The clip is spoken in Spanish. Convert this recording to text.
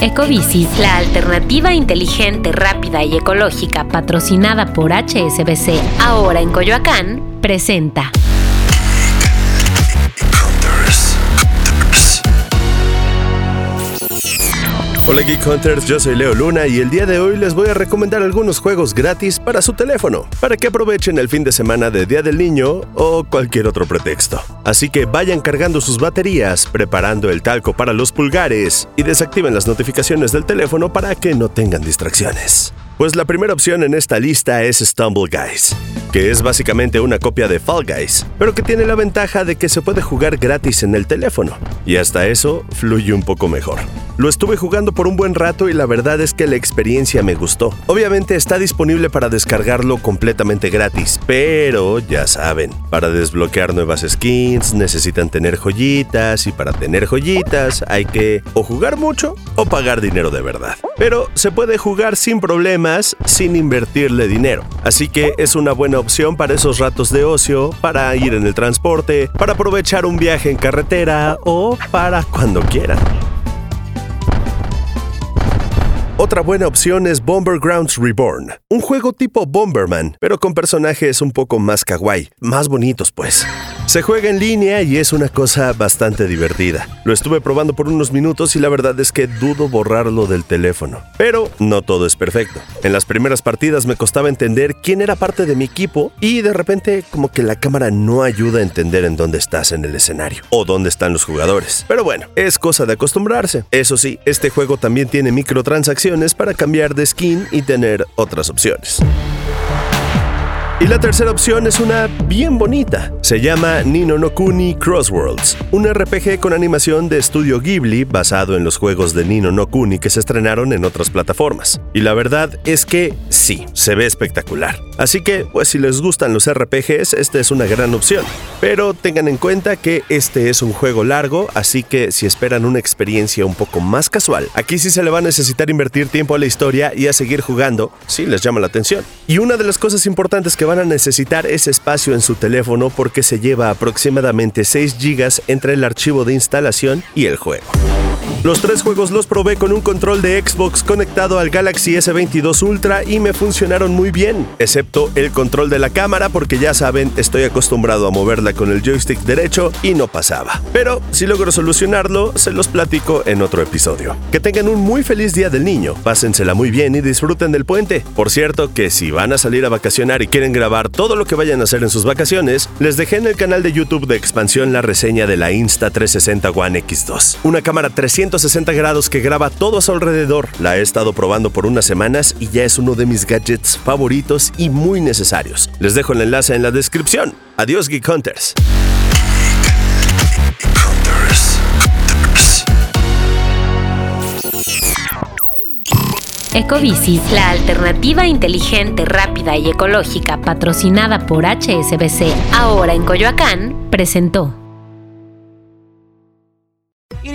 Ecobici, la alternativa inteligente, rápida y ecológica patrocinada por HSBC, ahora en Coyoacán, presenta. Hola Geek Hunters, yo soy Leo Luna y el día de hoy les voy a recomendar algunos juegos gratis para su teléfono, para que aprovechen el fin de semana de Día del Niño o cualquier otro pretexto. Así que vayan cargando sus baterías, preparando el talco para los pulgares y desactiven las notificaciones del teléfono para que no tengan distracciones. Pues la primera opción en esta lista es Stumble Guys, que es básicamente una copia de Fall Guys, pero que tiene la ventaja de que se puede jugar gratis en el teléfono, y hasta eso fluye un poco mejor. Lo estuve jugando por un buen rato y la verdad es que la experiencia me gustó. Obviamente está disponible para descargarlo completamente gratis, pero ya saben, para desbloquear nuevas skins necesitan tener joyitas y para tener joyitas hay que o jugar mucho o pagar dinero de verdad. Pero se puede jugar sin problemas sin invertirle dinero. Así que es una buena opción para esos ratos de ocio, para ir en el transporte, para aprovechar un viaje en carretera o para cuando quieran. Otra buena opción es Bomber Grounds Reborn, un juego tipo Bomberman, pero con personajes un poco más kawaii, más bonitos pues. Se juega en línea y es una cosa bastante divertida. Lo estuve probando por unos minutos y la verdad es que dudo borrarlo del teléfono. Pero no todo es perfecto. En las primeras partidas me costaba entender quién era parte de mi equipo y de repente como que la cámara no ayuda a entender en dónde estás en el escenario o dónde están los jugadores. Pero bueno, es cosa de acostumbrarse. Eso sí, este juego también tiene microtransacciones para cambiar de skin y tener otras opciones. Y la tercera opción es una bien bonita. Se llama Nino no Kuni Crossworlds, un RPG con animación de estudio Ghibli basado en los juegos de Nino no Kuni que se estrenaron en otras plataformas. Y la verdad es que sí, se ve espectacular. Así que, pues si les gustan los RPGs, esta es una gran opción. Pero tengan en cuenta que este es un juego largo, así que si esperan una experiencia un poco más casual, aquí sí se le va a necesitar invertir tiempo a la historia y a seguir jugando, si les llama la atención. Y una de las cosas importantes que van a necesitar es espacio en su teléfono porque se lleva aproximadamente 6 GB entre el archivo de instalación y el juego. Los tres juegos los probé con un control de Xbox conectado al Galaxy S22 Ultra y me funcionaron muy bien, excepto el control de la cámara porque ya saben, estoy acostumbrado a moverla con el joystick derecho y no pasaba. Pero si logro solucionarlo, se los platico en otro episodio. Que tengan un muy feliz día del niño, pásensela muy bien y disfruten del puente. Por cierto, que si van a salir a vacacionar y quieren grabar todo lo que vayan a hacer en sus vacaciones, les dejé en el canal de YouTube de expansión la reseña de la Insta360 One X2, una cámara 360 grados que graba todo a su alrededor. La he estado probando por unas semanas y ya es uno de mis gadgets favoritos y muy necesarios. Les dejo el enlace en la descripción. Adiós Geek Hunters. Ecobici, la alternativa inteligente, rápida y ecológica patrocinada por HSBC, ahora en Coyoacán, presentó.